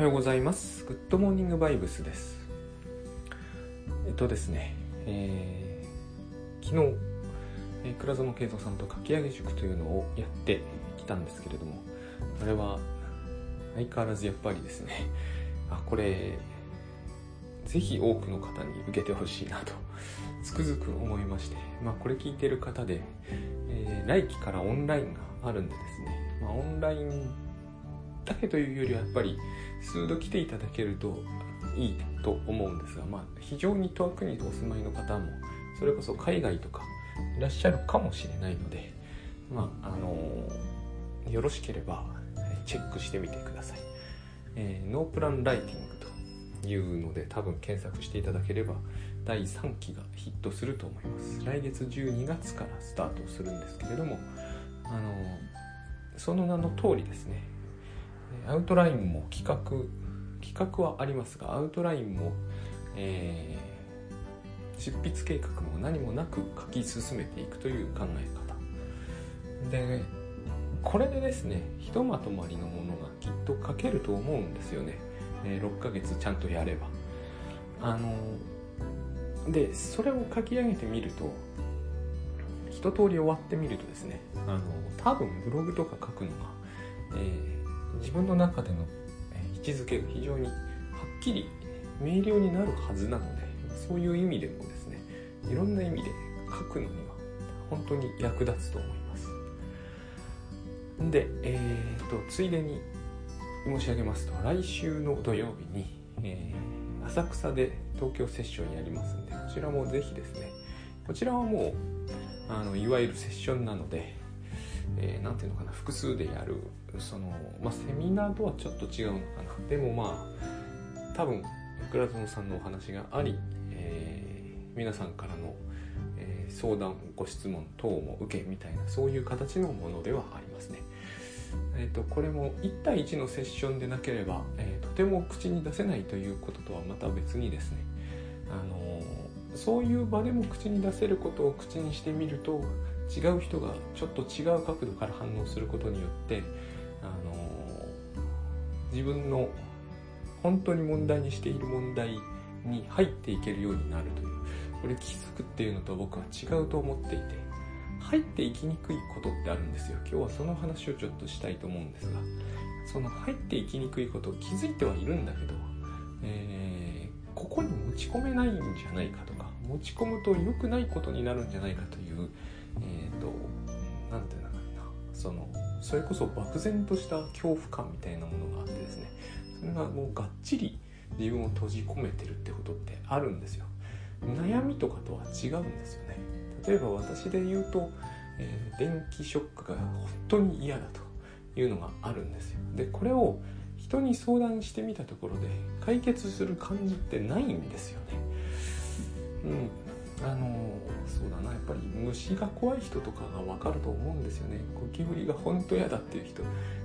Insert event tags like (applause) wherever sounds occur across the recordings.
はようございます。グッドモーニングバイブスです。えっとですね、えー昨日、えー倉園慶三さんとかき上げ塾というのをやってきたんですけれども、あれは相変わらずやっぱりですね、あ、これ、ぜひ多くの方に受けてほしいなと、つくづく思いまして、まあこれ聞いてる方で、えー来期からオンラインがあるんでですね、まあオンラインだけというよりはやっぱり数度来ていただけるといいと思うんですが、まあ、非常に遠くにお住まいの方もそれこそ海外とかいらっしゃるかもしれないので、まああのよろしければチェックしてみてください、えーノープランライティングというので多分検索していただければ第3期がヒットすると思います。来月12月からスタートするんですけれどもあのその名の通りですねアウトラインも企画企画はありますがアウトラインも、えー執筆計画も何もなく書き進めていくという考え方。でこれでですねひとまとまりのものがきっと書けると思うんですよね、えー6ヶ月ちゃんとやれば。あのでそれを書き上げてみると一通り終わってみるとですねあの多分ブログとか書くのが、えー自分の中での位置づけが非常にはっきり明瞭になるはずなのでそういう意味でもですねいろんな意味で書くのには本当に役立つと思います。でえー、とついでに申し上げますと来週の土曜日に、えー浅草で東京セッションやりますんでこちらもぜひですねこちらはもうあのいわゆるセッションなのでえーていうのかな複数でやるその、まあ、セミナーとはちょっと違うのかなでもまあ多分倉園さんのお話があり、えー皆さんからの、えー相談ご質問等も受けみたいなそういう形のものではありますね。えー、とこれも1対1のセッションでなければ、えーとても口に出せないということとはまた別にですね、あのそういう場でも口に出せることを口にしてみると違う人がちょっと違う角度から反応することによって、自分の本当に問題にしている問題に入っていけるようになるというこれ気づくっていうのと僕は違うと思っていて入っていきにくいことってあるんですよ。今日はその話をちょっとしたいと思うんですがその入っていきにくいことを気づいてはいるんだけど、えーここに持ち込めないんじゃないかとか持ち込むと良くないことになるんじゃないかというえっ、となんていうのかな。そのそれこそ漠然とした恐怖感みたいなものがあってですねそれがもうがっちり自分を閉じ込めてるってことってあるんですよ。悩みとかとは違うんですよね。例えば私で言うと、えー電気ショックが本当に嫌だというのがあるんですよ。でこれを人に相談してみたところで解決する感じってないんですよね。うん。あのそうだなやっぱり虫が怖い人とかが分かると思うんですよね。ゴキブリが本当嫌だっていう人。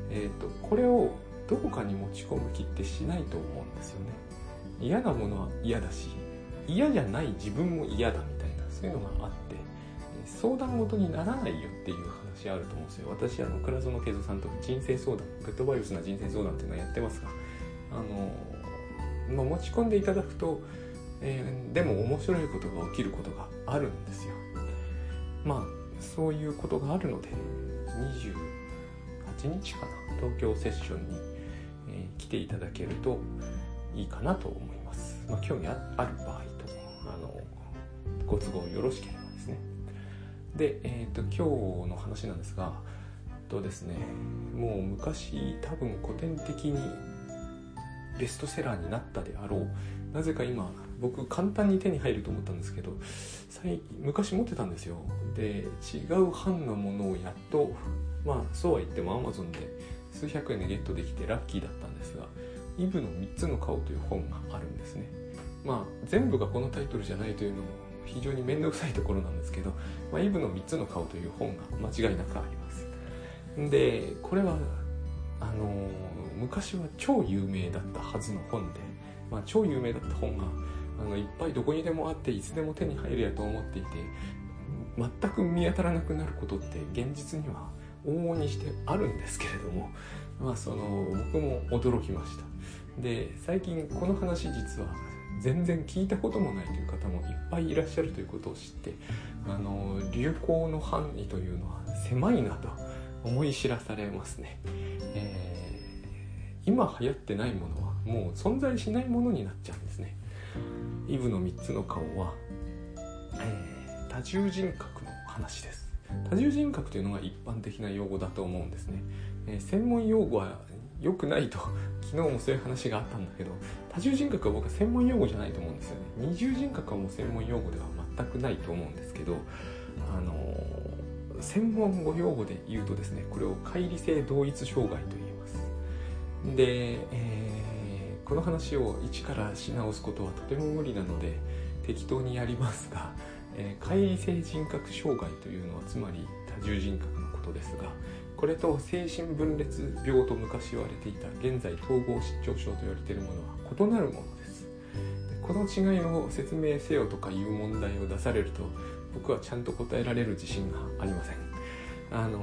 えっ、とこれをどこかに持ち込む気ってしないと思うんですよね。嫌なものは嫌だし嫌じゃない自分も嫌だみたいなそういうのがあって相談事にならないよっていう話あると思うんですよ。私あの倉園慶三さんと人生相談グッドバイブスな人生相談っていうのをやってますがあの、まあ、持ち込んでいただくと、えーでも面白いことが起きることがあるんですよ。まあそういうことがあるので28日かな。東京セッションに、えー来ていただけるといいかなと思います、まあ、興味あある場合とあのご都合よろしければですね。で、えー、と今日の話なんですがとですねもう昔多分古典的にベストセラーになったであろうなぜか今僕簡単に手に入ると思ったんですけど最昔持ってたんですよ。で違う版のものをやっとまあそうは言っても Amazon で数百円でゲットできてラッキーだったんですがイブの3つの顔という本があるんですね。まあ全部がこのタイトルじゃないというのも非常に面倒くさいところなんですけど、まあ、イブの3つの顔という本が間違いなくあります。でこれはあの昔は超有名だったはずの本で、まあ、超有名だった本があのいっぱいどこにでもあっていつでも手に入るやと思っていて全く見当たらなくなることって現実には往々にしてあるんですけれどもまあその僕も驚きました。で最近この話実は全然聞いたこともないという方もいっぱいいらっしゃるということを知ってあの流行の範囲というのは狭いなと思い知らされますね、えー、今流行ってないものはもう存在しないものになっちゃうんですね。イブの3つの顔は、えー、多重人格の話です。多重人格というのが一般的な用語だと思うんですね、えー、専門用語は良くないと (laughs) 昨日もそういう話があったんだけど多重人格は僕は専門用語じゃないと思うんですよね。二重人格はもう専門用語では全くないと思うんですけどあのー、専門語用語で言うとですねこれを乖離性同一障害と言います。で、え、この話を一からし直すことはとても無理なので適当にやりますが、えー、乖離性人格障害というのはつまり多重人格のことですがこれと精神分裂病と昔言われていた現在統合失調症と言われているものは異なるものです。この違いを説明せよとかいう問題を出されると僕はちゃんと答えられる自信がありません。あの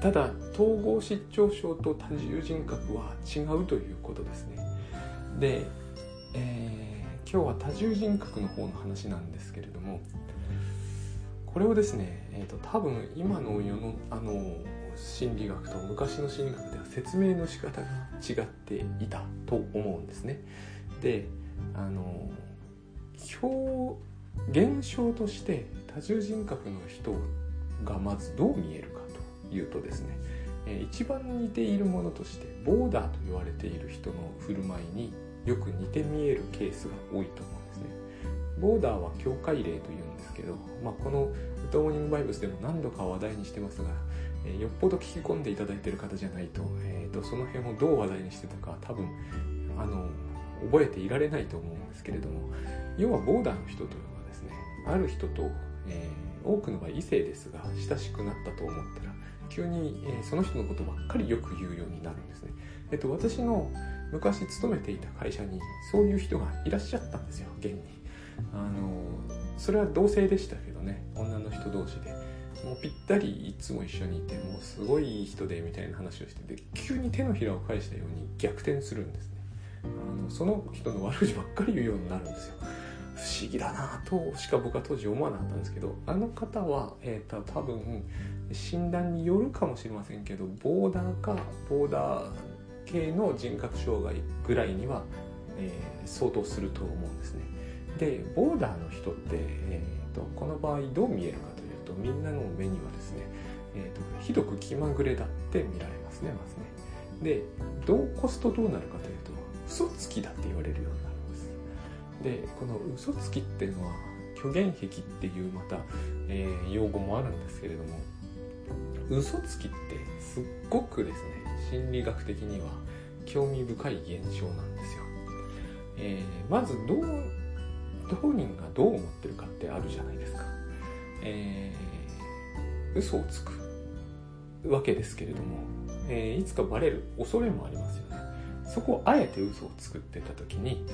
ただ統合失調症と多重人格は違うということですねで、えー、今日は多重人格の方の話なんですけれどもこれをですね、えーと、多分今の世のあの心理学と昔の心理学では説明の仕方が違っていたと思うんですね。であの表現象として多重人格の人がまずどう見えるかというとですね、え一番似ているものとしてボーダーと言われている人の振る舞いによく似て見えるケースが多いと思うんですね。ボーダーは境界例というんですけど、まあ、この「ウッドモーニングバイブス」でも何度か話題にしてますが、えー、よっぽど聞き込んでいただいてる方じゃないと,、えーと、その辺をどう話題にしてたか多分あの覚えていられないと思うんですけれども要はボーダーの人というのはですねある人と、えー、多くの場合異性ですが親しくなったと思ったら急に、えー、その人のことばっかりよく言うようになるんですね。えっと、私の昔勤めていた会社にそういう人がいらっしゃったんですよ現に。あのそれは同性でしたけどね女の人同士でもうぴったりいつも一緒にいてもうすごいいい人でみたいな話をしてで急に手のひらを返したように逆転するんですねあのその人の悪口ばっかり言うようになるんですよ不思議だなとしか僕は当時思わなかったんですけどあの方は、えーと、多分診断によるかもしれませんけどボーダーかボーダー系の人格障害ぐらいには、えー、相当すると思うんですね。でボーダーの人って、えーと、この場合どう見えるかというとみんなの目にはですね、えーと、ひどく気まぐれだって見られますねまずね。でどう越すとどうなるかというと嘘つきだって言われるようになるんです。でこの嘘つきっていうのは虚言癖っていうまた、えー、用語もあるんですけれども嘘つきってすっごくですね心理学的には興味深い現象なんですよ、えー、まずどう当人がどう思ってるかってあるじゃないですか。えー、嘘をつくわけですけれども、えー、いつかバレる恐れもありますよね。そこをあえて嘘を作ってた時に、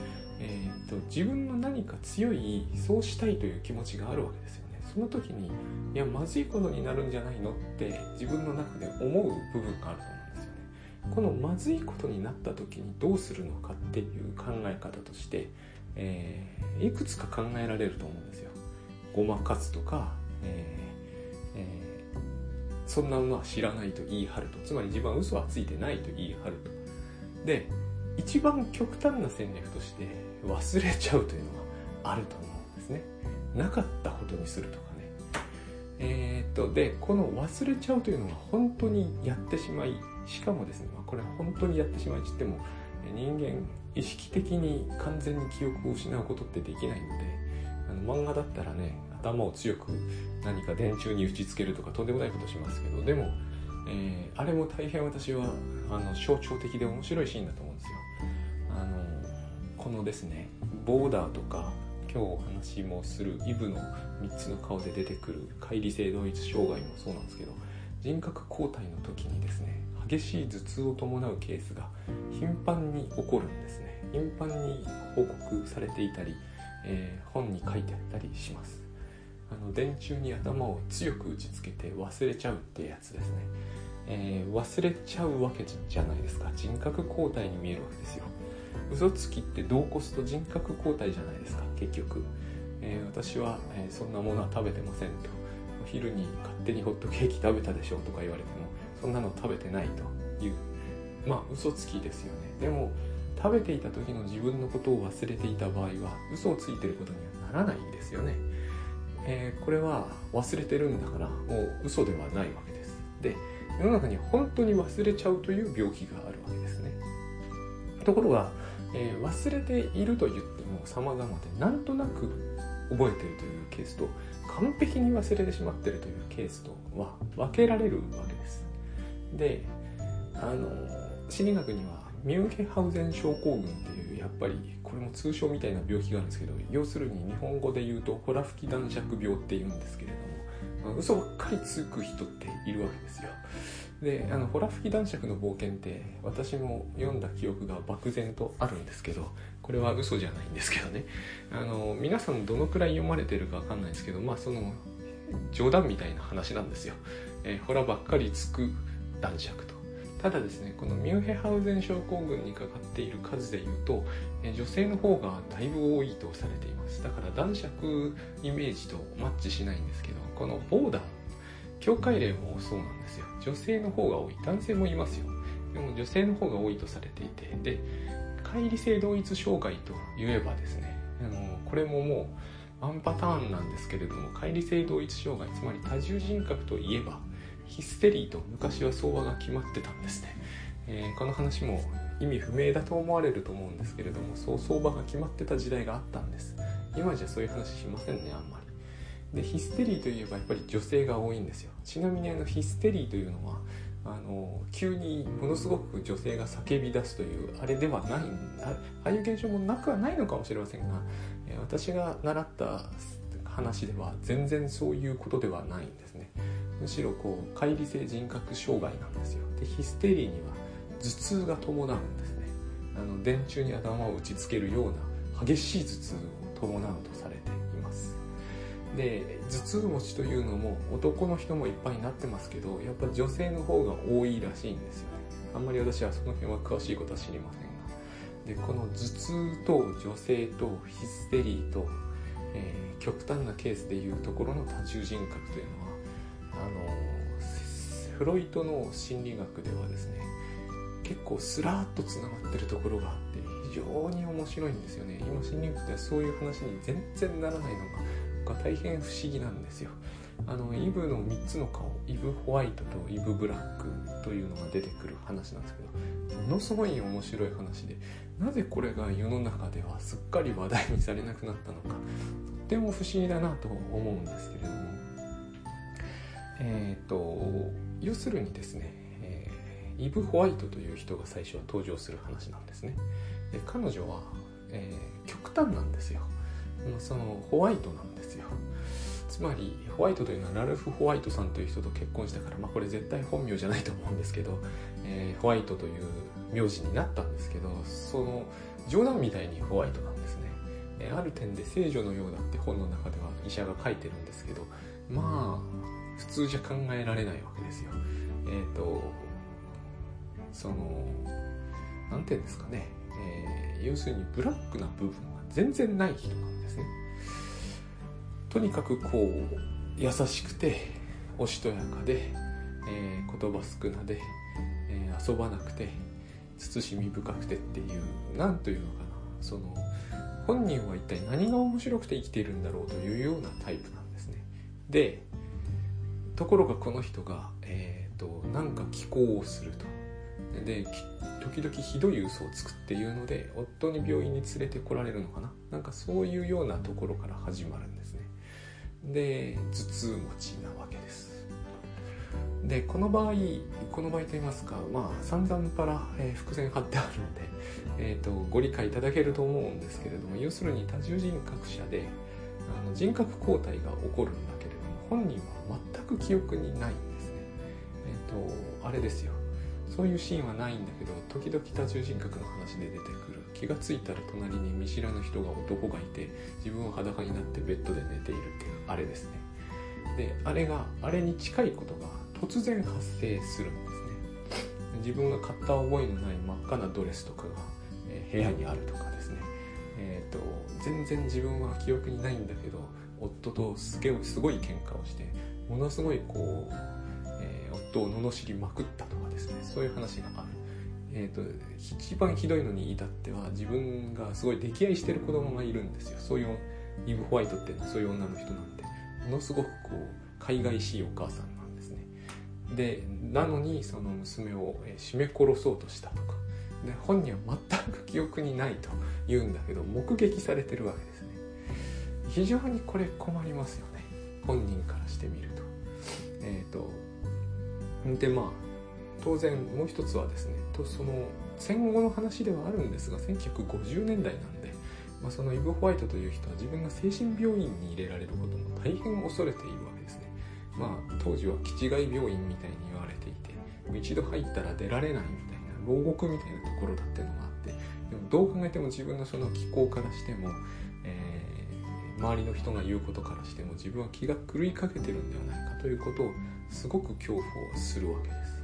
えーと、自分の何か強いそうしたいという気持ちがあるわけですよ。その時にいやまずいことになるんじゃないのって自分の中で思う部分があると思うんですよね。このまずいことになった時にどうするのかっていう考え方としてえー、いくつか考えられると思うんですよ。ごまかすとか、えーえー、そんなのは知らないと言い張るとつまり自分は嘘はついてないと言い張ると。で一番極端な戦略として忘れちゃうというのがあると思うんですね。なかったことにするとかね。えー、っとでこの忘れちゃうというのは本当にやってしまいしかもですね、まあ、これ本当にやってしまいって言っても人間意識的に完全に記憶を失うことってできないのであの漫画だったらね頭を強く何か電柱に打ちつけるとかとんでもないことしますけどでも、えー、あれも大変私はあの象徴的で面白いシーンだと思うんですよ。あのこのですねボーダーとか今日お話もするイブの3つの顔で出てくる乖離性同一障害もそうなんですけど人格交代の時にですね激しい頭痛を伴うケースが頻繁に起こるんですね。頻繁に報告されていたり、えー、本に書いてあったりします。あの電柱に頭を強く打ちつけて忘れちゃうってやつですね。えー、忘れちゃうわけじゃないですか。人格交代に見えるわけですよ。嘘つきってどうこすと人格交代じゃないですか結局、えー、私は、えそんなものは食べてませんと。お昼に勝手にホットケーキ食べたでしょとか言われてもそんなの食べてないという。まあ嘘つきですよね。でも食べていた時の自分のことを忘れていた場合は嘘をついてることにはならないんですよね、えー、これは忘れてるんだからもう嘘ではないわけです。で世の中に本当に忘れちゃうという病気があるわけですね。ところが、えー、忘れていると言っても様々でなんとなく覚えてるというケースと完璧に忘れてしまってるというケースとは分けられるわけです。であの心理学にはミュンヘハウゼン症候群っていうやっぱりこれも通称みたいな病気があるんですけど要するに日本語で言うとホラ吹き男爵病っていうんですけれども、まあ、嘘ばっかりつく人っているわけですよであのホラ吹き男爵の冒険って私も読んだ記憶が漠然とあるんですけどこれは嘘じゃないんですけどね。あの皆さんどのくらい読まれてるか分かんないですけどまあその冗談みたいな話なんですよ、えー、ホラばっかりつく男爵と。ただですねこのミュンヘハウゼン症候群にかかっている数でいうとえ女性の方がだいぶ多いとされています。だから男爵イメージとマッチしないんですけどこのボーダー境界例もそうなんですよ。女性の方が多い。男性もいますよ。でも女性の方が多いとされていて。で乖離性同一障害といえばですねあのこれももうワンパターンなんですけれども乖離性同一障害つまり多重人格といえばヒステリーと昔は相場が決まってたんですね、えー、この話も意味不明だと思われると思うんですけれどもそう相場が決まってた時代があったんです。今じゃそういう話しませんねあんまり。でヒステリーといえばやっぱり女性が多いんですよ。ちなみにあのヒステリーというのはあの急にものすごく女性が叫び出すというあれではないああいう現象もなくはないのかもしれませんが私が習った話では全然そういうことではないんですね。むしろこう乖離性人格障害なんですよ。でヒステリーには頭痛が伴うんですね。あの電柱に頭を打ちつけるような激しい頭痛を伴うとで頭痛持ちというのも男の人もいっぱいになってますけどやっぱ女性の方が多いらしいんですよね。あんまり私はその辺は詳しいことは知りませんが。でこの頭痛と女性とヒステリーと、えー、極端なケースでいうところの多重人格というのはあのフロイトの心理学ではですね結構スラーっとつながってるところがあって非常に面白いんですよね。今心理学ではそういう話に全然ならないのが大変不思議なんですよ。あのイブの3つの顔イブホワイトとイブブラックというのが出てくる話なんですけどものすごい面白い話でなぜこれが世の中ではすっかり話題にされなくなったのかとっても不思議だなと思うんですけれども。えーと、要するにですね、えー、イブ・ホワイトという人が最初は登場する話なんですね。で彼女は、えー、極端なんですよ。そのホワイトなんですよつまりホワイトというのはラルフ・ホワイトさんという人と結婚したから、まあ、これ絶対本名じゃないと思うんですけど、えー、ホワイトという名字になったんですけどその冗談みたいにホワイトなんですね、えー、ある点で聖女のようだって本の中では医者が書いてるんですけどまあ普通じゃ考えられないわけですよ。えっ、ー、とその何て言うんですかね、え、要するにブラックな部分が全然ない人なんです。とにかくこう優しくておしとやかで、えー、言葉少なで、えー、遊ばなくて慎み深くてっていう何というのかな。その本人は一体何が面白くて生きているんだろうというようなタイプなんですね。でところがこの人が、えーと、なんか寄稿をすると。で時々ひどい嘘をつくっていうので夫に病院に連れてこられるのかな。なんかそういうようなところから始まるんですね。で頭痛持ちなわけです。でこの場合この場合といいますかまあ散々パラ、えー、伏線貼ってあるんで、えーとご理解いただけると思うんですけれども要するに多重人格者であの人格交代が起こるんだけれども本人は全く記憶にないんですね。えっ、ー、とあれですよ。そういうシーンはないんだけど時々多重人格の話で出てくる。気が付いたら隣に見知らぬ人が男がいて自分は裸になってベッドで寝ているっていうあれですね。であれがあれに近いことが突然発生するんですね。自分が買った覚えのない真っ赤なドレスとかが、えー、部屋にあるとかですね、えーと、全然自分は記憶にないんだけど夫とすげすごい喧嘩をしてものすごいこう、えー、夫を罵りまくったとかですね。そういう話がある。えーと、一番ひどいのに至っては自分がすごい溺愛してる子供がいるんですよ。そういうイブ・ホワイトってそういう女の人なんで。ものすごくこう海外しいお母さんなんですね。でなのにその娘を絞め殺そうとしたとか。で本人は全く記憶にないと言うんだけど目撃されてるわけですね。非常にこれ困りますよね。本人からしてみると。えっ、ー、とでまあ当然もう一つはですねとその戦後の話ではあるんですが1950年代なんで、まあ、そのイブ・ホワイトという人は自分が精神病院に入れられることも大変恐れているわけですね。まあ当時は気違い病院みたいに言われていて一度入ったら出られないみたいな牢獄みたいなところだっていうのがあってでもどう考えても自分のその気候からしても、えー、周りの人が言うことからしても自分は気が狂いかけてるんではないかということをすごく恐怖をするわけです。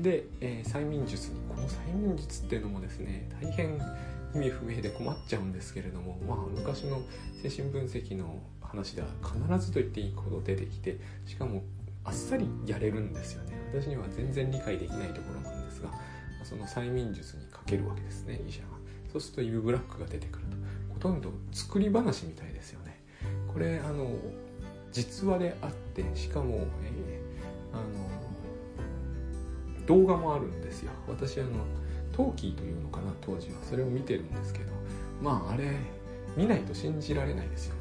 で、えー、催眠術にこの催眠術っていうのもですね大変意味不明で困っちゃうんですけれどもまあ昔の精神分析の話では必ずと言っていいほど出てきてしかもあっさりやれるんですよね。私には全然理解できないところなんですがその催眠術にかけるわけですね医者がそうするとイブブラックが出てくると。ほとんど作り話みたいですよね。これあの実話であってしかも、えー、あの動画もあるんですよ。私あのトーキーというのかな当時は。それを見てるんですけど。まああれ見ないと信じられないですよね。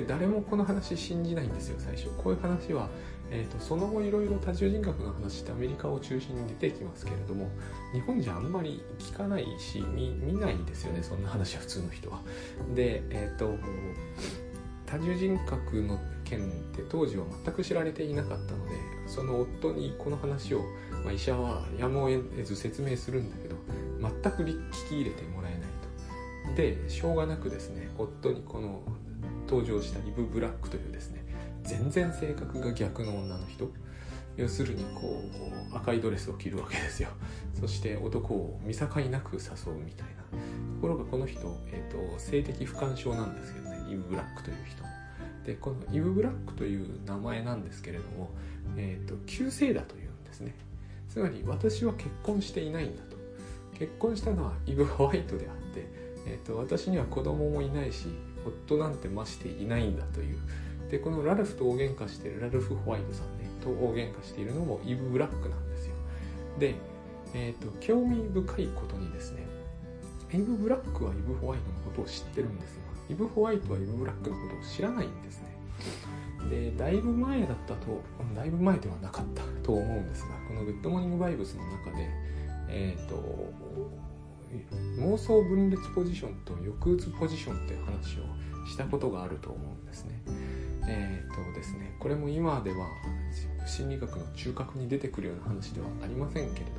で誰もこの話信じないんですよ最初。こういう話は、えーと、その後いろいろ多重人格の話ってアメリカを中心に出てきますけれども日本じゃあんまり聞かないし見見ないですよねそんな話は普通の人は。でえっ、ー、と多重人格の件って当時は全く知られていなかったのでその夫にこの話を、まあ、医者はやむを得ず説明するんだけど全く聞き入れてもらえないと。でしょうがなくですね夫にこの登場したイブ・ブラックというですね全然性格が逆の女の人。要するにこう赤いドレスを着るわけですよ。そして男を見境なく誘うみたいな。ところがこの人、えーと、性的不干渉なんですけどねイブ・ブラックという人。でこのイブ・ブラックという名前なんですけれども、えーと、旧姓だというんですね。つまり私は結婚していないんだと。結婚したのはイブ・ホワイトであって、えーと私には子供もいないし夫なんてましていないんだという。でこのラルフと大喧嘩しているラルフ・ホワイトさんねと大喧嘩しているのもイブ・ブラックなんですよ。で、えーと、興味深いことにですねイブ・ブラックはイブ・ホワイトのことを知ってるんですがイブ・ホワイトはイブ・ブラックのことを知らないんですね。でだいぶ前だったとだいぶ前ではなかったと思うんですがこのグッドモーニング・バイブスの中でえ、ー、と妄想分裂ポジションと抑うつポジションっていう話をしたことがあると思うんですね。えっ、ー、とですねこれも今では心理学の中核に出てくるような話ではありませんけれども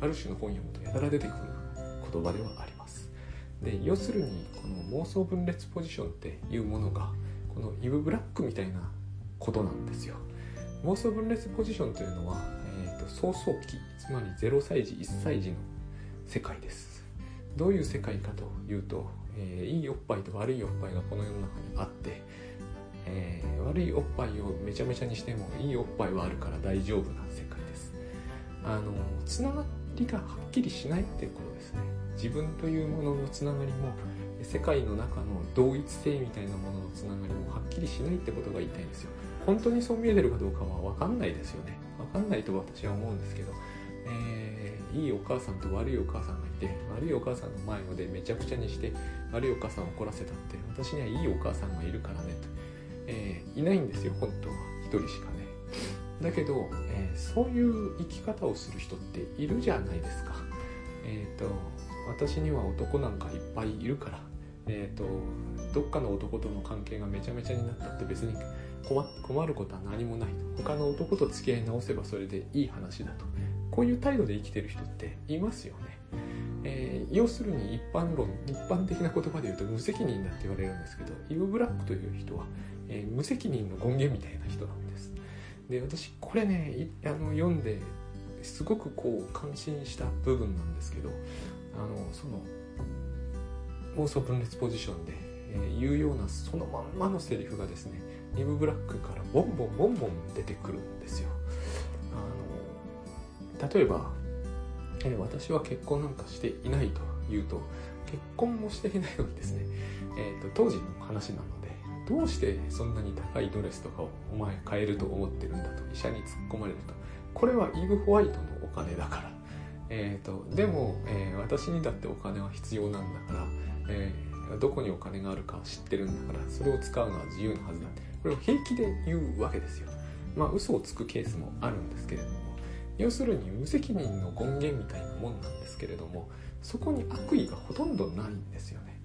ある種の本読むとやたら出てくる言葉ではあります。で要するにこの妄想分裂ポジションっていうものがこのイブ・ブラックみたいなことなんですよ。妄想分裂ポジションというのは、えーと、と早々期つまり0歳児1歳児の世界です。どういう世界かというと、えー、いいおっぱいと悪いおっぱいがこの世の中にあって、えー、悪いおっぱいをめちゃめちゃにしてもいいおっぱいはあるから大丈夫な世界です。あのつながりがはっきりしないっていうことですね。自分というもののつながりも世界の中の同一性みたいなもののつながりもはっきりしないってことが言いたいんですよ。本当にそう見えてるかどうかは分かんないですよね。分かんないと私は思うんですけど、えー、いいお母さんと悪いお母さんがいて悪いお母さんの前でめちゃくちゃにして悪いお母さんを怒らせたって私にはいいお母さんがいるからねと、えー、いないんですよ本当は。一人しかね。だけど、えー、そういう生き方をする人っているじゃないですか。えっ、ー、と私には男なんかいっぱいいるから。えっ、とどっかの男との関係がめちゃめちゃになったって別に困ることは何もない他の男と付き合い直せばそれでいい話だと。こういう態度で生きてる人っていますよね。えー、要するに一般論一般的な言葉で言うと無責任だって言われるんですけどイブ・ブラックという人は、えー、無責任の権限みたいな人なんです。で私これねあの読んですごくこう感心した部分なんですけどあのその妄想分裂ポジションで、えー、言うようなそのまんまのセリフがですねイブ・ブラックからボンボンボンボン出てくるんですよ。あの例えば、えー、私は結婚なんかしていないと言うと結婚もしていないのにですね、えーと、当時の話なのでどうしてそんなに高いドレスとかをお前買えると思ってるんだと医者に突っ込まれるとこれはイブ・ホワイトのお金だから、えーと、でも、えー、私にだってお金は必要なんだから、えー、どこにお金があるか知ってるんだからそれを使うのは自由なはずだこれを平気で言うわけですよ。まあ嘘をつくケースもあるんですけれども要するに無責任の権限みたいなもんなんですけれどもそこに悪意がほとんどないんですよね。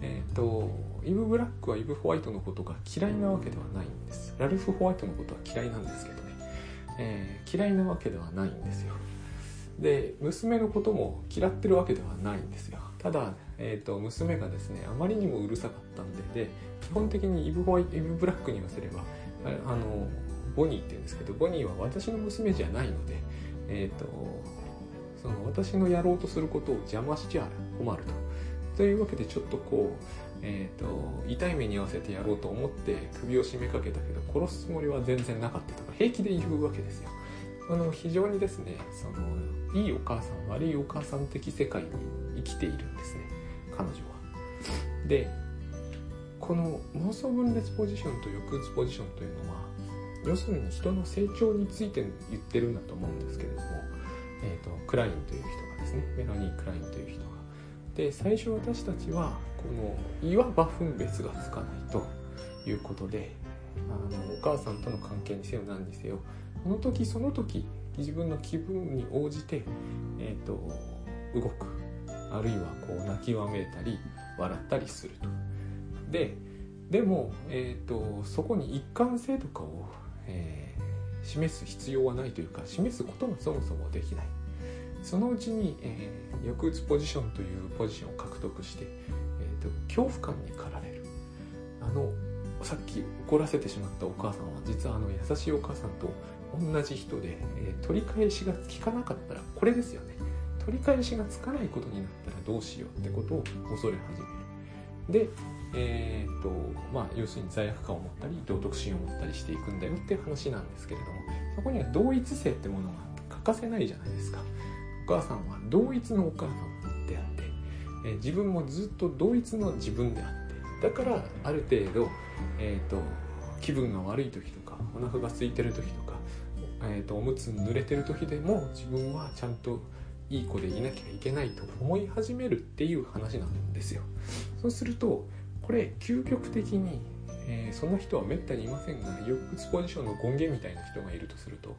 えっ、ー、とイブ・ブラックはイブ・ホワイトのことが嫌いなわけではないんです。ラルフ・ホワイトのことは嫌いなんですけどね、えー、嫌いなわけではないんですよ。で娘のことも嫌ってるわけではないんですよ。ただ、えーと、娘がですねあまりにもうるさかったんでで基本的にイブ・ホワイイブ・ブラックに言わせればあのボニーって言うんですけどボニーは私の娘じゃないのでえっ、ー、とその私のやろうとすることを邪魔しちゃ困ると。というわけでちょっとこう、えーと、痛い目に合わせてやろうと思って首を絞めかけたけど殺すつもりは全然なかったとか平気で言うわけですよ。あの非常にですねそのいいお母さん悪いお母さん的世界に生きているんですね。彼女は。でこの妄想分裂ポジションと抑うつポジションというのは要するに人の成長について言ってるんだと思うんですけれどもえーと、クラインという人がですねメロニー・クラインという人が。で最初私たちはこのいわば分別がつかないということであのお母さんとの関係にせよ何にせよその時その時自分の気分に応じて、えーと、動く。あるいはこう泣きわめいたり笑ったりすると。ででも、えーと、そこに一貫性とかを、えー示す必要はないというか示すことがそもそもできない。そのうちに、えー、抑うつポジションというポジションを獲得して、えーと、恐怖感に駆られる。あのさっき怒らせてしまったお母さんは実はあの優しいお母さんと同じ人で、えー、取り返しがつかなかったらこれですよね。取り返しがつかないことになったらどうしようってことを恐れ始める。でえーとまあ、要するに罪悪感を持ったり道徳心を持ったりしていくんだよっていう話なんですけれどもそこには同一性ってものが欠かせないじゃないですか。お母さんは同一のお母さんであって、えー、自分もずっと同一の自分であってだからある程度、えーと、気分が悪い時とかお腹が空いてる時とか、えーとおむつ濡れてる時でも自分はちゃんといい子でいなきゃいけないと思い始めるっていう話なんですよそうするとこれ究極的に、えー、そんな人はめったにいませんが抑うつポジションの権限みたいな人がいるとすると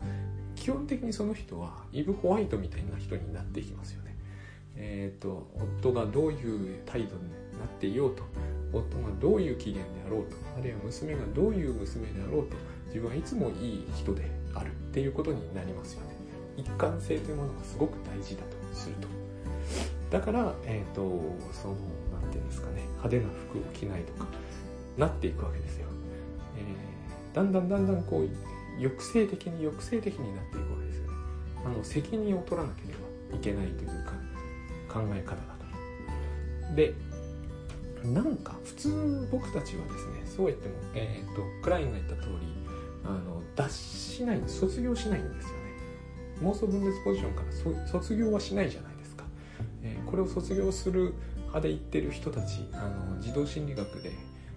基本的にその人はイブ・ホワイトみたいな人になっていきますよね。えーと、夫がどういう態度になっていようと夫がどういう機嫌であろうとあるいは娘がどういう娘であろうと自分はいつもいい人であるっていうことになりますよね。一貫性というものがすごく大事だとすると。だから、えーとそのていうんですかね派手な服を着ないとかなっていくわけですよ、えー、だんだんだんだんこう抑制的に抑制的になっていくわけですよね。あの責任を取らなければいけないというか考え方だからでなんか普通僕たちはですねそう言っても、えーと、クラインが言った通りあの脱しない卒業しないんですよ妄想分裂ポジションから卒業はしないじゃないですか、えー、これを卒業する派で言ってる人たちあの児童心理学で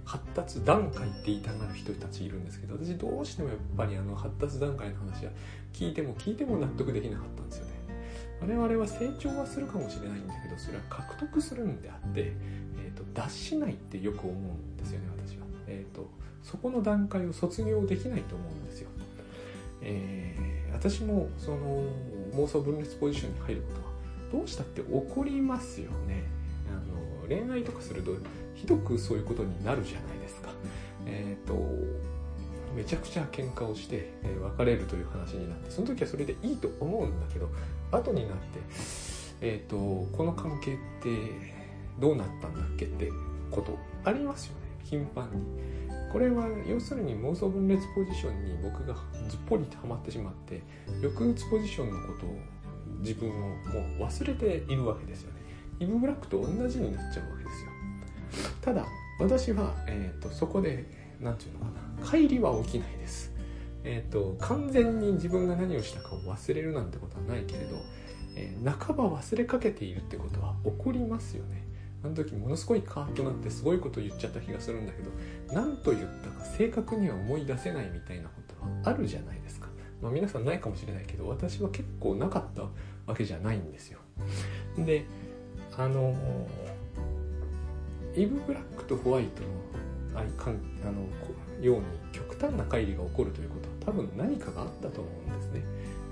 発達段階って言いたがる人たちいるんですけど私どうしてもやっぱりあの発達段階の話は聞いても聞いても納得できなかったんですよね。我々は成長はするかもしれないんだけどそれは獲得するんであって、えーと、脱しないってよく思うんですよね私は、えーと、そこの段階を卒業できないと思うんですよ、えー、私もその妄想分裂ポジションに入ることはどうしたって起こりますよねあの恋愛とかするとひどくそういうことになるじゃないですか。えっ、ー、とめちゃくちゃ喧嘩をして、え、別れるという話になってその時はそれでいいと思うんだけど後になって、えーと、この関係ってどうなったんだっけってことありますよね頻繁に。これは要するに妄想分裂ポジションに僕がずっぽりとはまってしまって抑うつポジションのことを自分をもう忘れているわけですよね。イブ・ブラックと同じになっちゃうわけですよ。ただ私は、えーと、そこで何て言うのかな乖離は起きないです。えーと、完全に自分が何をしたかを忘れるなんてことはないけれど、えー、半ば忘れかけているってことは起こりますよね。あの時ものすごいカーッとなってすごいこと言っちゃった気がするんだけど何と言ったか正確には思い出せないみたいなことはあるじゃないですか、まあ、皆さんないかもしれないけど私は結構なかったわけじゃないんですよ。であのイブ・ブラックとホワイトのあのように極端な乖離が起こるということは多分何かがあったと思うんですね。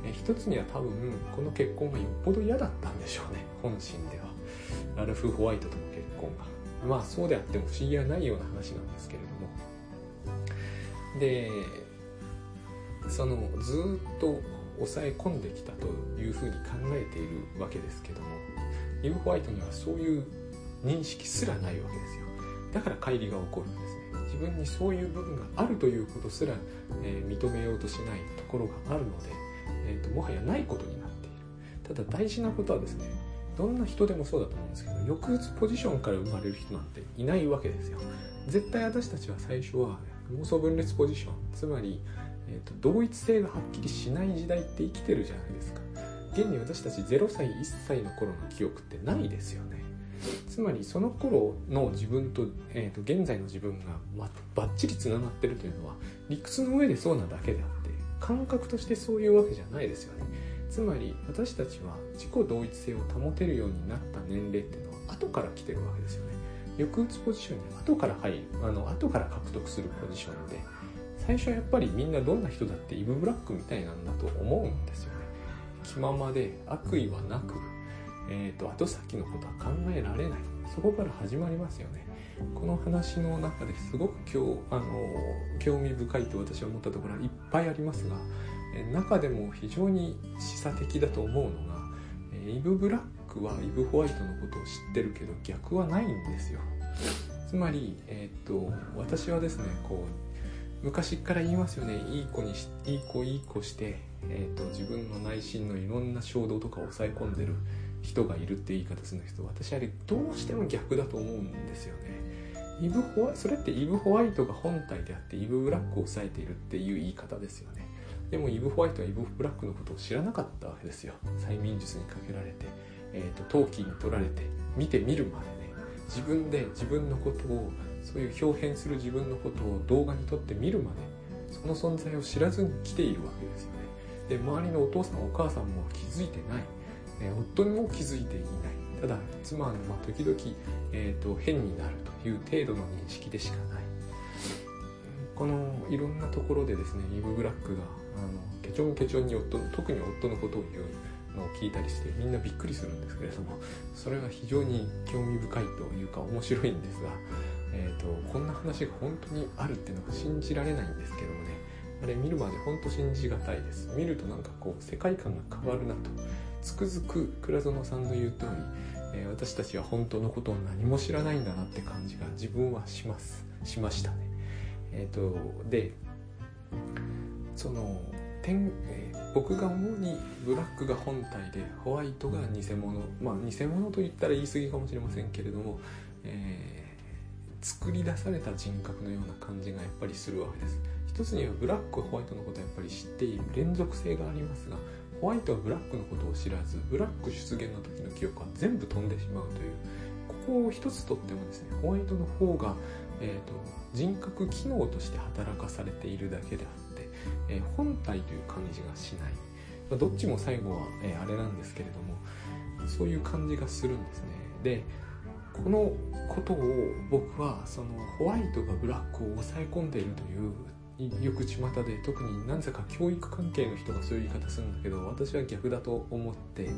え一つには多分この結婚がよっぽど嫌だったんでしょうね。本心では。ラルフ・ホワイトとの結婚がまあそうであっても不思議はないような話なんですけれども。でそのずっと抑え込んできたというふうに考えているわけですけどもイブ・ホワイトにはそういう認識すらないわけですよ。だから乖離が起こるんですね。自分にそういう部分があるということすら、えー、認めようとしないところがあるので、えーと、もはやないことになっている。ただ大事なことはですねどんな人でもそうだと思うんですけど抑うつポジションから生まれる人なんていないわけですよ。絶対私たちは最初は妄想分裂ポジション。つまり、えーと同一性がはっきりしない時代って生きてるじゃないですか。現に私たち0歳1歳の頃の記憶ってないですよね。つまりその頃の自分と,、えー、と現在の自分が、ま、バッチリつながってるというのは理屈の上でそうなだけであって感覚としてそういうわけじゃないですよね。つまり私たちは自己同一性を保てるようになった年齢っていうのは後から来てるわけですよね。抑うつポジションに後から入る。あの後から獲得するポジションで。最初はやっぱりみんなどんな人だってイブ・ブラックみたいなんだと思うんですよね。気ままで悪意はなく、えーと、後先のことは考えられない。そこから始まりますよね。この話の中ですごく今日あの興味深いと私は思ったところはいっぱいありますが中でも非常に示唆的だと思うのがイブ・ブラックはイブ・ホワイトのことを知ってるけど逆はないんですよ。つまり、えーと私はですねこう昔から言いますよね。いい子にしいい子いい子してえーと、自分の内心のいろんな衝動とかを抑え込んでる人がいるって言い方する人私あれどうしても逆だと思うんですよね。イブホワそれってイブ・ホワイトが本体であってイブ・ブラックを抑えているっていう言い方ですよね。でもイブ・ホワイトはイブ・ブラックのことを知らなかったわけですよ。催眠術にかけられて、えーと、陶器に取られて見てみるまでね。自分で自分のことをそういう表現する自分のことを動画に撮って見るまでその存在を知らずに来ているわけですよね。で周りのお父さんお母さんも気づいてない、え夫にも気づいていない。ただ妻のま時々、えーと、変になるという程度の認識でしかない。このいろんなところでですねイブ・ブラックがあのケチョンケチョンに夫特に夫のことを言うのを聞いたりしてみんなびっくりするんですけれどもそれは非常に興味深いというか面白いんですが、えーとこんな話が本当にあるっていうのが信じられないんですけどもね。あれ見るまでほんと信じがたいです。見るとなんかこう世界観が変わるなと。つくづく倉園さんの言う通り、えー、私たちは本当のことを何も知らないんだなって感じが自分はします。しましたね。えっ、ー、とでその点、えー、僕が思うにブラックが本体でホワイトが偽物。まあ偽物と言ったら言い過ぎかもしれませんけれども、えー、作り出された人格のような感じがやっぱりするわけです。一つにはブラックホワイトのことはやっぱり知っている連続性がありますがホワイトはブラックのことを知らずブラック出現の時の記憶は全部飛んでしまうという。ここを一つとってもですねホワイトの方が、えーと、人格機能として働かされているだけであって、えー、本体という感じがしない、まあ、どっちも最後は、えー、あれなんですけれどもそういう感じがするんですね。でこのことを僕はそのホワイトがブラックを抑え込んでいるというよく巷で特になぜか教育関係の人がそういう言い方するんだけど私は逆だと思って、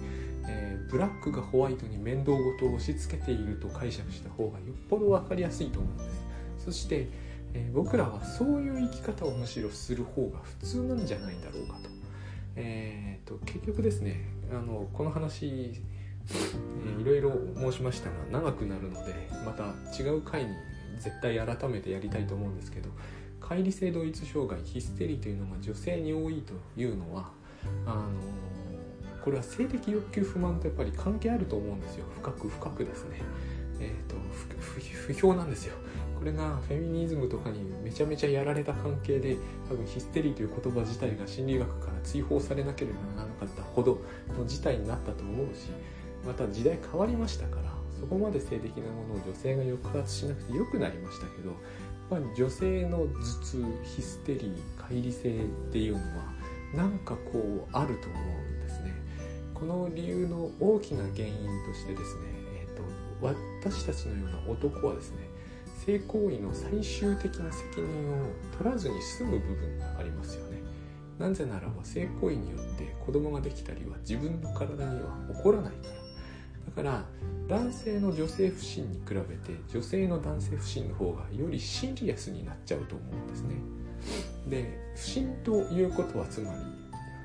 えー、ブラックがホワイトに面倒ごとを押し付けていると解釈した方がよっぽど分かりやすいと思うんです。そして、えー、僕らはそういう生き方をむしろする方が普通なんじゃないだろうかと,、えーと、結局ですねあのこの話えー、いろいろ申しましたが長くなるのでまた違う回に絶対改めてやりたいと思うんですけど乖離性同一障害ヒステリーというのが女性に多いというのはあのこれは性的欲求不満とやっぱり関係あると思うんですよ。深く深くですね。え、ー、と不評なんですよ。これがフェミニズムとかにめちゃめちゃやられた関係で多分ヒステリーという言葉自体が心理学から追放されなければならなかったほどの事態になったと思うしまた時代変わりましたからそこまで性的なものを女性が抑圧しなくてよくなりましたけどやっぱり女性の頭痛ヒステリー乖離性っていうのはなんかこうあると思うんですね。この理由の大きな原因としてですね、私たちのような男はですね性行為の最終的な責任を取らずに済む部分がありますよね。なぜならば性行為によって子供ができたりは自分の体には起こらないから。だから男性の女性不信に比べて女性の男性不信の方がよりシリアスになっちゃうと思うんですね。で不信ということはつまり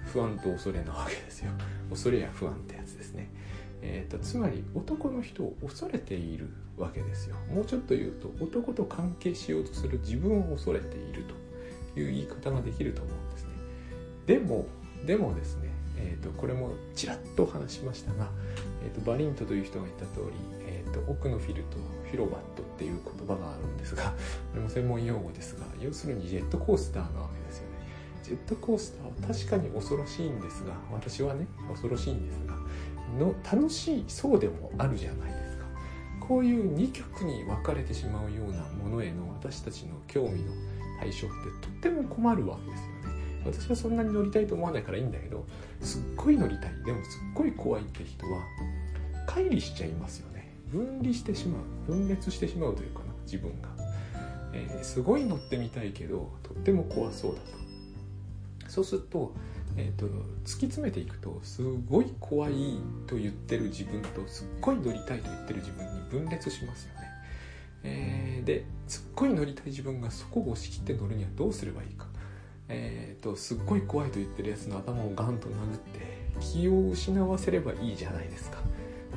不安と恐れなわけですよ。恐れや不安ってやつですね。えーと、つまり男の人を恐れているわけですよ。もうちょっと言うと男と関係しようとする自分を恐れているという言い方ができると思うんですね。でもでもですね、えーと、これもちらっと話しましたが、えーと、バリントという人が言った通り、えー、と奥のフィルとフィロバットっていう言葉があるんですがこれも専門用語ですが要するにジェットコースターなわけですよね。ジェットコースターは確かに恐ろしいんですが私はね恐ろしいんですがの楽しいそうでもあるじゃないですか。こういう2極に分かれてしまうようなものへの私たちの興味の対象ってとっても困るわけですよね。私はそんなに乗りたいと思わないからいいんだけどすっごい乗りたいでもすっごい怖いって人は乖離しちゃいますよね。分離してしまう。分裂してしまうというかな自分が、えー、すごい乗ってみたいけどとっても怖そうだと。そうするとえーと、突き詰めていくとすごい怖いと言ってる自分とすっごい乗りたいと言ってる自分に分裂しますよね。えー、ですっごい乗りたい自分がそこを押し切って乗るにはどうすればいいか。えーと、すっごい怖いと言ってるやつの頭をガンと殴って気を失わせればいいじゃないですか。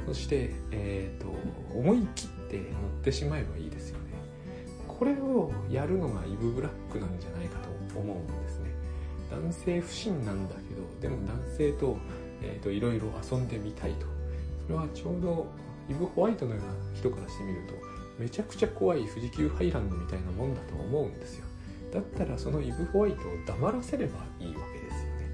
そして、えーと思い切って乗ってしまえばいいですよね。これをやるのがイブ・ブラックなんじゃないかと思うんです。男性不信なんだけどでも男性と,、えーと、いろいろ遊んでみたいと。それはちょうどイブ・ホワイトのような人からしてみるとめちゃくちゃ怖い富士急ハイランドみたいなもんだと思うんですよ。だったらそのイブ・ホワイトを黙らせればいいわけですよね。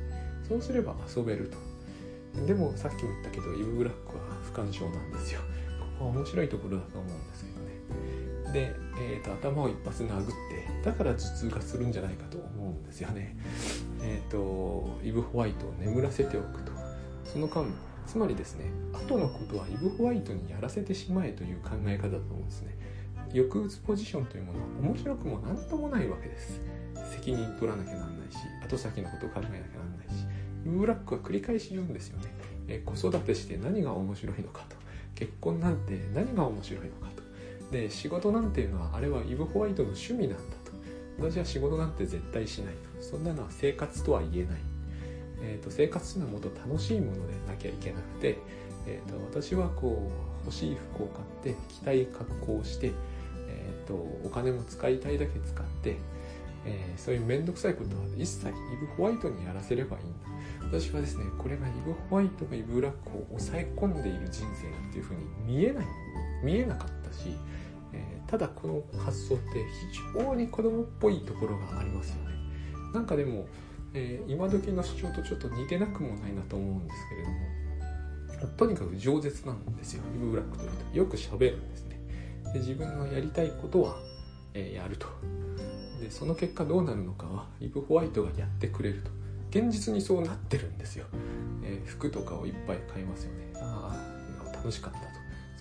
そうすれば遊べると。でもさっきも言ったけどイブ・ブラックは不干渉なんですよ。ここは面白いところだと思うんですけどねで、えーと、頭を一発殴ってだから頭痛がするんじゃないかと思うんですよね。えーと、イブ・ホワイトを眠らせておくと。その間つまりですね後のことはイブ・ホワイトにやらせてしまえという考え方だと思うんですね。抑うつポジションというものは面白くも何ともないわけです。責任取らなきゃなんないし後先のことを考えなきゃなんないしイブ・ブラックは繰り返し言うんですよね、え子育てして何が面白いのかと。結婚なんて何が面白いのか。で仕事なんていうのはあれはイブ・ホワイトの趣味なんだと。私は仕事なんて絶対しないと。そんなのは生活とは言えない、えーと、生活というのはもっと楽しいものでなきゃいけなくて、えーと、私はこう欲しい服を買って着たい格好をして、えーと、お金も使いたいだけ使って、えー、そういう面倒くさいことは一切イブ・ホワイトにやらせればいいんだ。私はですねこれがイブ・ホワイトがイブ・ブラックを抑え込んでいる人生っていうふうに見えない。見えなかったしただこの発想って非常に子供っぽいところがありますよね。なんかでも、えー、今時の主張とちょっと似てなくもないなと思うんですけれどもとにかく饒舌なんですよ。イブ・ブラックというと。よく喋るんですね。で自分のやりたいことは、えー、やると。でその結果どうなるのかはイブ・ホワイトがやってくれると。現実にそうなってるんですよ、えー、服とかをいっぱい買いますよね。ああ楽しかった。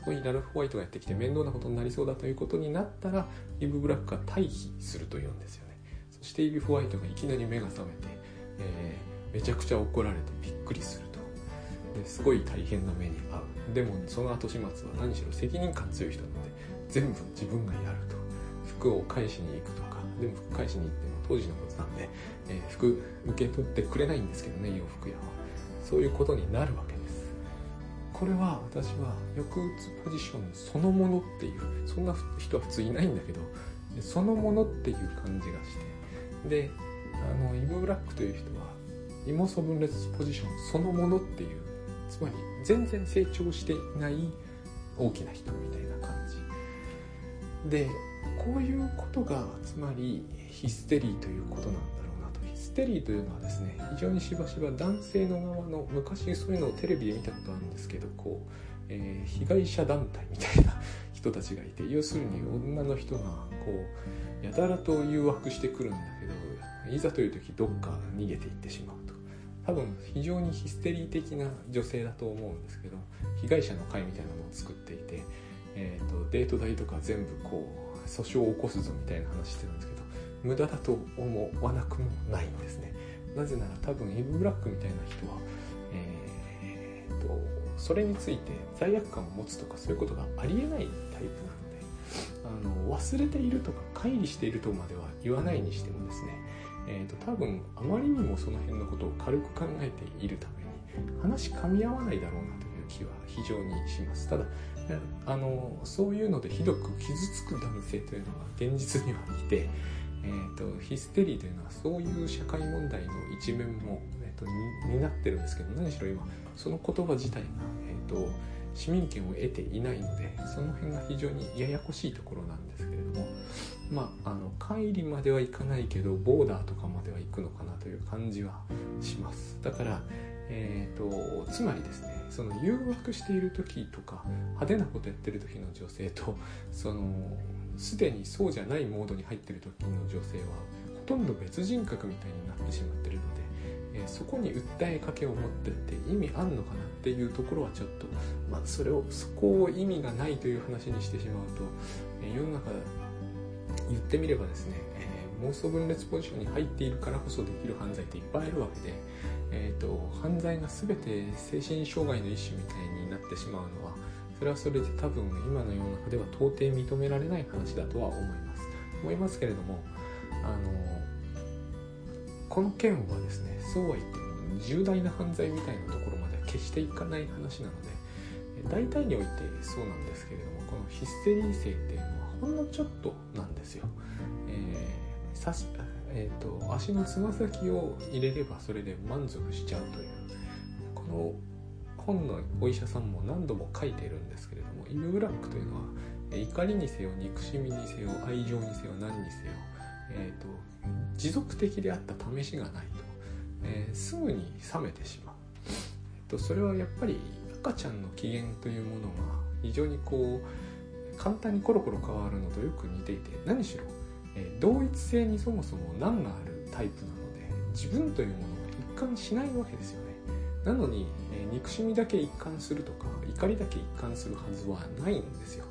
そこにラルフ・ホワイトがやってきて面倒なことになりそうだということになったらイブ・ブラックが退避するというんですよね。そしてイブ・ホワイトがいきなり目が覚めて、えー、めちゃくちゃ怒られてびっくりすると。ですごい大変な目に遭う。でもその後始末は何しろ責任感強い人なので全部自分がやると。服を返しに行くとかでも服返しに行っても当時のことなんで、えー、服受け取ってくれないんですけどね洋服屋は。そういうことになるわけですこれは私は抑うつポジションそのものっていうそんな人は普通いないんだけどそのものっていう感じがしてであのイブ・ブラックという人はイモ素分裂ポジションそのものっていうつまり全然成長していない大きな人みたいな感じ。でこういうことがつまりヒステリーということなんだろう。テリーというのはですね非常にしばしば男性の側の昔そういうのをテレビで見たことあるんですけどこう、えー、被害者団体みたいな人たちがいて要するに女の人がこうやたらと誘惑してくるんだけどいざという時どっか逃げていってしまうと。多分非常にヒステリー的な女性だと思うんですけど被害者の会みたいなのを作っていて、えーと、デート代とか全部こう訴訟を起こすぞみたいな話してるんですけど無駄だと思わなくもないんですね。なぜなら多分イブ・ブラックみたいな人はえー、とそれについて罪悪感を持つとかそういうことがありえないタイプなのであの忘れているとか乖離しているとまでは言わないにしてもですねえーと、多分あまりにもその辺のことを軽く考えているために話噛み合わないだろうなという気は非常にします。ただあのそういうのでひどく傷つく男性というのは現実にはいて、えーと、ヒステリーというのはそういう社会問題の一面も、えーと、担ってるんですけど何しろ今その言葉自体が、えー、と市民権を得ていないのでその辺が非常にややこしいところなんですけれどもまあ、あの帰りまではいかないけどボーダーとかまでは行くのかなという感じはします。だから、えーと、つまりですねその誘惑している時とか派手なことやってる時の女性とそのすでにそうじゃないモードに入ってる時の女性はほとんど別人格みたいになってしまってるので、えー、そこに訴えかけを持ってって意味あんのかなっていうところはちょっと、まあ、それをそこを意味がないという話にしてしまうと、えー、世の中言ってみればですね、えー、妄想分裂ポジションに入っているからこそできる犯罪っていっぱいあるわけで、えーと、犯罪が全て精神障害の一種みたいになってしまうのはそれはそれで多分今の世の中では到底認められない話だとは思います思いますけれどもあのこの件はですねそうは言っても重大な犯罪みたいなところまでは決していかない話なので大体においてそうなんですけれどもこのヒステリー性っていうのはほんのちょっとなんですよ。えー、えーと、足のつま先を入れればそれで満足しちゃうという。この本のお医者さんも何度も書いてるんですけれどもイブ・ブラックというのは怒りにせよ憎しみにせよ愛情にせよ何にせよ、えーと、持続的であった試しがないと、えー、すぐに冷めてしまう、えーとそれはやっぱり赤ちゃんの機嫌というものが非常にこう簡単にコロコロ変わるのとよく似ていて何しろ、え、同一性にそもそも難があるタイプなので自分というものが一貫しないわけですよね。なのに、え、憎しみだけ一貫するとか怒りだけ一貫するはずはないんですよ。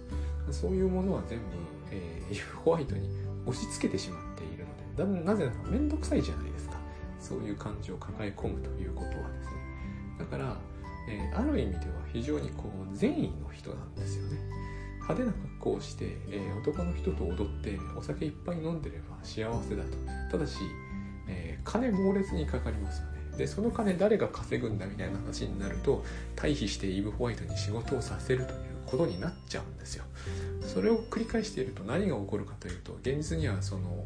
そういうものは全部、えー、ホワイトに押し付けてしまっているのでだなぜなら面倒くさいじゃないですか。そういう感情を抱え込むということはですね。だから、えー、ある意味では非常にこう善意の人なんですよね。派手な格好をして、えー、男の人と踊ってお酒いっぱい飲んでれば幸せだと。ただし、えー、金猛烈にかかりますよね。でその金誰が稼ぐんだみたいな話になると退避してイブ・ホワイトに仕事をさせるということになっちゃうんですよ。それを繰り返していると何が起こるかというと現実にはその、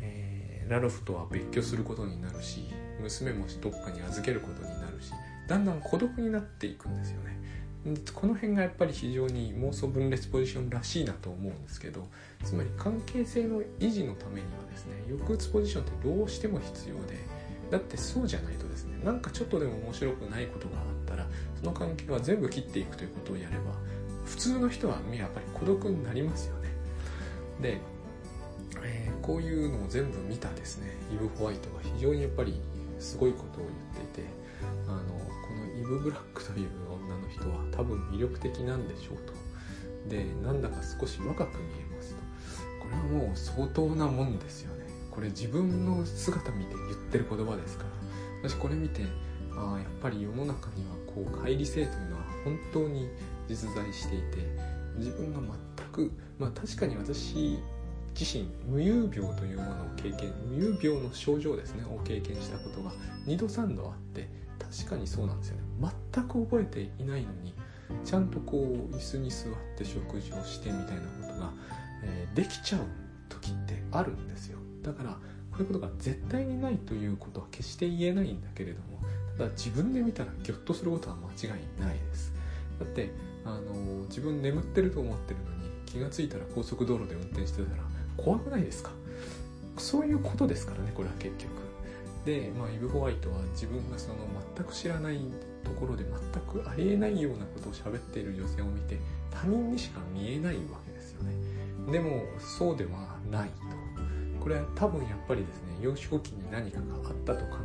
えー、ラルフとは別居することになるし娘もどっかに預けることになるしだんだん孤独になっていくんですよね。この辺がやっぱり非常に妄想分裂ポジションらしいなと思うんですけどつまり関係性の維持のためにはですね抑うつポジションってどうしても必要でだってそうじゃないとですねなんかちょっとでも面白くないことがあったらその関係は全部切っていくということをやれば普通の人はやっぱり孤独になりますよね。で、えー、こういうのを全部見たですねイブ・ホワイトが非常にやっぱりすごいことを言っていてあのこのイブ・ブラックという女の人は多分魅力的なんでしょうと。でなんだか少し若く見えますと。これはもう相当なもんですよね。これ自分の姿見て言ってる言葉ですから。私これ見てああやっぱり世の中にはこう乖離性というのは本当に実在していて自分が全くまあ確かに私自身無遊病というものを経験無遊病の症状ですねを経験したことが2度3度あって確かにそうなんですよね。全く覚えていないのにちゃんとこう椅子に座って食事をしてみたいなことが、えー、できちゃう時ってあるんですよ。だからこういうことが絶対にないということは決して言えないんだけれどもただ自分で見たらギョッとすることは間違いないです。だってあの自分眠ってると思ってるのに気が付いたら高速道路で運転してたら怖くないですか？そういうことですからねこれは結局。で、まあ、イブ・ホワイトは自分がその全く知らないところで全くありえないようなことを喋っている女性を見て他人にしか見えないわけですよね。でもそうではないと。これは多分やっぱりですね幼少期に何かがあったと考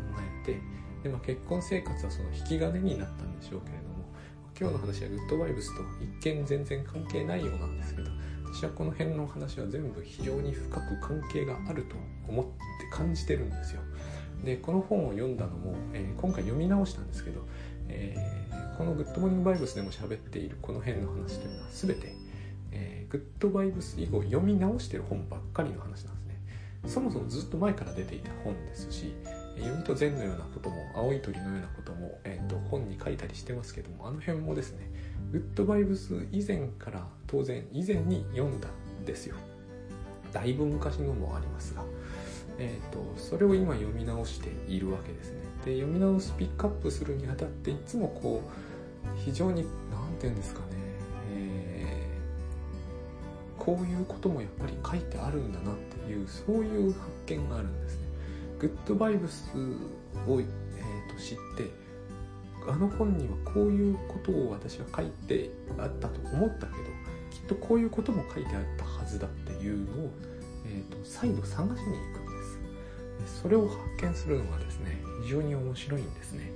えてで、まあ、結婚生活はその引き金になったんでしょうけれども今日の話はグッドバイブスと一見全然関係ないようなんですけど私はこの辺の話は全部非常に深く関係があると思って感じてるんですよ。でこの本を読んだのも、えー、今回読み直したんですけど、えー、このグッドモーニングバイブスでも喋っているこの辺の話というのは全て、えー、グッドバイブス以後読み直してる本ばっかりの話なんですね。そもそもずっと前から出ていた本ですし読みと善のようなことも青い鳥のようなことも、えーと、本に書いたりしてますけどもあの辺もですねグッドバイブス以前から当然以前に読んだんですよ。だいぶ昔のもありますがえーと、それを今読み直しているわけですね。で読み直すピックアップするにあたっていつもこう非常に何て言うんですかね、えー、こういうこともやっぱり書いてあるんだなっていうそういう発見があるんですね。グッドバイブスを、えーと知ってあの本にはこういうことを私は書いてあったと思ったけどきっとこういうことも書いてあったはずだっていうのを、えーと再度探しに行く。それを発見するのがですね非常に面白いんですね。